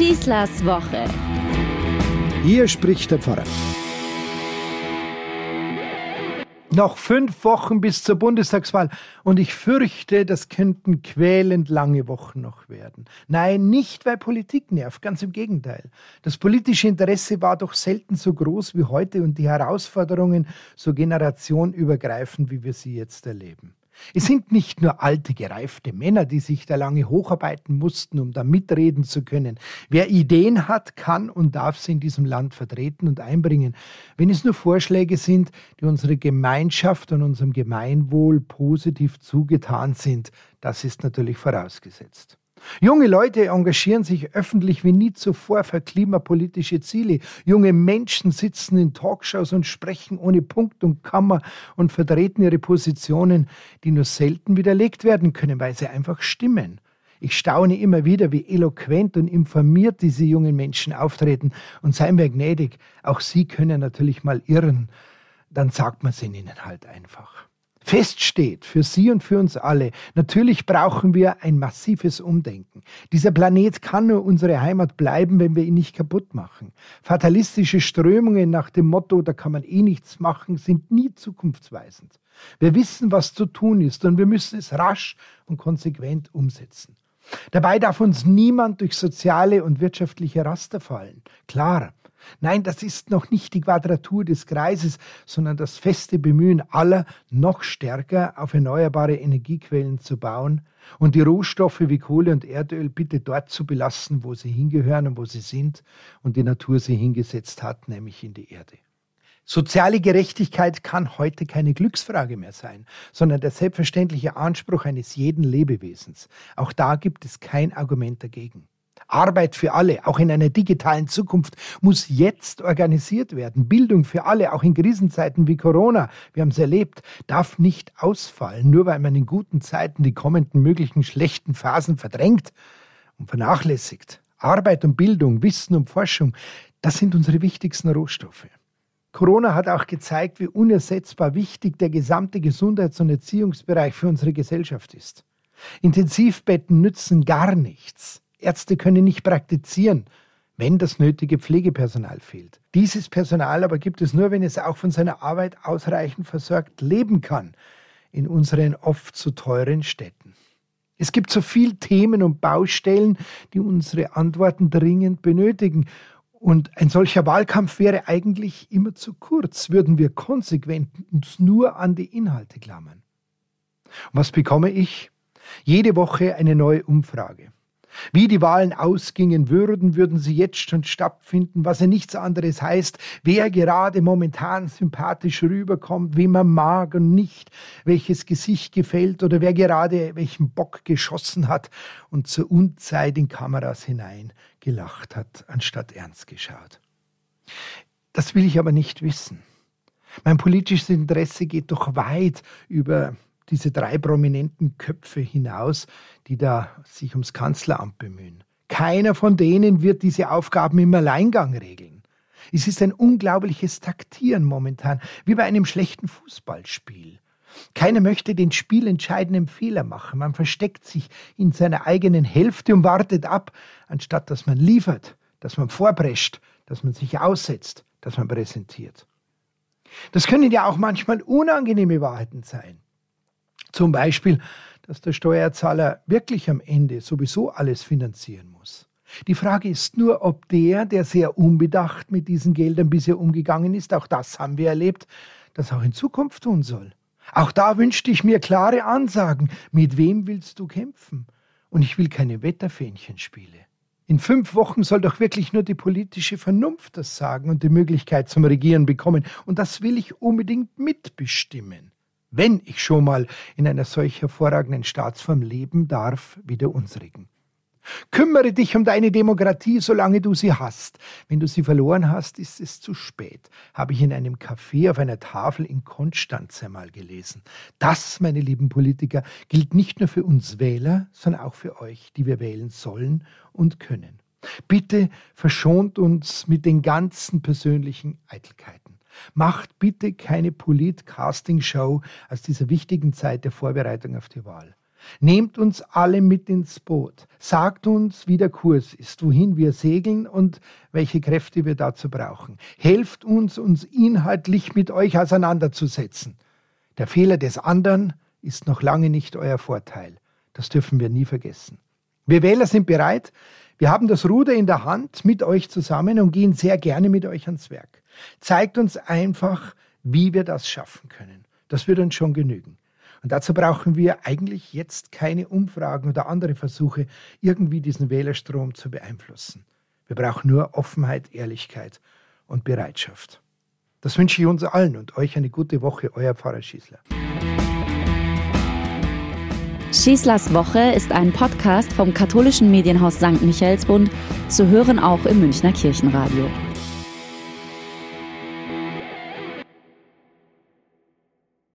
Schießlers Woche. Hier spricht der Pfarrer. Noch fünf Wochen bis zur Bundestagswahl und ich fürchte, das könnten quälend lange Wochen noch werden. Nein, nicht weil Politik nervt, ganz im Gegenteil. Das politische Interesse war doch selten so groß wie heute und die Herausforderungen so generationübergreifend, wie wir sie jetzt erleben. Es sind nicht nur alte, gereifte Männer, die sich da lange hocharbeiten mussten, um da mitreden zu können. Wer Ideen hat, kann und darf sie in diesem Land vertreten und einbringen, wenn es nur Vorschläge sind, die unserer Gemeinschaft und unserem Gemeinwohl positiv zugetan sind. Das ist natürlich vorausgesetzt. Junge Leute engagieren sich öffentlich wie nie zuvor für klimapolitische Ziele. Junge Menschen sitzen in Talkshows und sprechen ohne Punkt und Kammer und vertreten ihre Positionen, die nur selten widerlegt werden können, weil sie einfach stimmen. Ich staune immer wieder, wie eloquent und informiert diese jungen Menschen auftreten. Und seien wir gnädig, auch sie können natürlich mal irren. Dann sagt man es ihnen halt einfach. Fest steht für Sie und für uns alle, natürlich brauchen wir ein massives Umdenken. Dieser Planet kann nur unsere Heimat bleiben, wenn wir ihn nicht kaputt machen. Fatalistische Strömungen nach dem Motto, da kann man eh nichts machen, sind nie zukunftsweisend. Wir wissen, was zu tun ist und wir müssen es rasch und konsequent umsetzen. Dabei darf uns niemand durch soziale und wirtschaftliche Raster fallen. Klar, Nein, das ist noch nicht die Quadratur des Kreises, sondern das feste Bemühen aller, noch stärker auf erneuerbare Energiequellen zu bauen und die Rohstoffe wie Kohle und Erdöl bitte dort zu belassen, wo sie hingehören und wo sie sind und die Natur sie hingesetzt hat, nämlich in die Erde. Soziale Gerechtigkeit kann heute keine Glücksfrage mehr sein, sondern der selbstverständliche Anspruch eines jeden Lebewesens. Auch da gibt es kein Argument dagegen. Arbeit für alle, auch in einer digitalen Zukunft, muss jetzt organisiert werden. Bildung für alle, auch in Krisenzeiten wie Corona, wir haben es erlebt, darf nicht ausfallen, nur weil man in guten Zeiten die kommenden möglichen schlechten Phasen verdrängt und vernachlässigt. Arbeit und Bildung, Wissen und Forschung, das sind unsere wichtigsten Rohstoffe. Corona hat auch gezeigt, wie unersetzbar wichtig der gesamte Gesundheits- und Erziehungsbereich für unsere Gesellschaft ist. Intensivbetten nützen gar nichts. Ärzte können nicht praktizieren, wenn das nötige Pflegepersonal fehlt. Dieses Personal aber gibt es nur, wenn es auch von seiner Arbeit ausreichend versorgt leben kann in unseren oft zu teuren Städten. Es gibt so viele Themen und Baustellen, die unsere Antworten dringend benötigen. Und ein solcher Wahlkampf wäre eigentlich immer zu kurz, würden wir konsequent uns nur an die Inhalte klammern. Und was bekomme ich? Jede Woche eine neue Umfrage. Wie die Wahlen ausgingen würden, würden sie jetzt schon stattfinden, was ja nichts anderes heißt, wer gerade momentan sympathisch rüberkommt, wie man mag und nicht, welches Gesicht gefällt oder wer gerade welchen Bock geschossen hat und zur Unzeit in Kameras hinein gelacht hat, anstatt ernst geschaut. Das will ich aber nicht wissen. Mein politisches Interesse geht doch weit über diese drei prominenten Köpfe hinaus, die da sich ums Kanzleramt bemühen. Keiner von denen wird diese Aufgaben im Alleingang regeln. Es ist ein unglaubliches Taktieren momentan, wie bei einem schlechten Fußballspiel. Keiner möchte den spielentscheidenden Fehler machen. Man versteckt sich in seiner eigenen Hälfte und wartet ab, anstatt dass man liefert, dass man vorprescht, dass man sich aussetzt, dass man präsentiert. Das können ja auch manchmal unangenehme Wahrheiten sein. Zum Beispiel, dass der Steuerzahler wirklich am Ende sowieso alles finanzieren muss. Die Frage ist nur, ob der, der sehr unbedacht mit diesen Geldern bisher umgegangen ist, auch das haben wir erlebt, das auch in Zukunft tun soll. Auch da wünschte ich mir klare Ansagen. Mit wem willst du kämpfen? Und ich will keine Wetterfähnchenspiele. In fünf Wochen soll doch wirklich nur die politische Vernunft das sagen und die Möglichkeit zum Regieren bekommen. Und das will ich unbedingt mitbestimmen wenn ich schon mal in einer solch hervorragenden Staatsform leben darf wie der unsrigen. Kümmere dich um deine Demokratie, solange du sie hast. Wenn du sie verloren hast, ist es zu spät, habe ich in einem Café auf einer Tafel in Konstanz einmal gelesen. Das, meine lieben Politiker, gilt nicht nur für uns Wähler, sondern auch für euch, die wir wählen sollen und können. Bitte verschont uns mit den ganzen persönlichen Eitelkeiten. Macht bitte keine Polit-Casting-Show aus dieser wichtigen Zeit der Vorbereitung auf die Wahl. Nehmt uns alle mit ins Boot. Sagt uns, wie der Kurs ist, wohin wir segeln und welche Kräfte wir dazu brauchen. Helft uns, uns inhaltlich mit euch auseinanderzusetzen. Der Fehler des anderen ist noch lange nicht euer Vorteil. Das dürfen wir nie vergessen. Wir Wähler sind bereit. Wir haben das Ruder in der Hand mit euch zusammen und gehen sehr gerne mit euch ans Werk. Zeigt uns einfach, wie wir das schaffen können. Das wird uns schon genügen. Und dazu brauchen wir eigentlich jetzt keine Umfragen oder andere Versuche, irgendwie diesen Wählerstrom zu beeinflussen. Wir brauchen nur Offenheit, Ehrlichkeit und Bereitschaft. Das wünsche ich uns allen und euch eine gute Woche, euer Pfarrer Schießler. Schießlers Woche ist ein Podcast vom katholischen Medienhaus St. Michaelsbund, zu hören auch im Münchner Kirchenradio.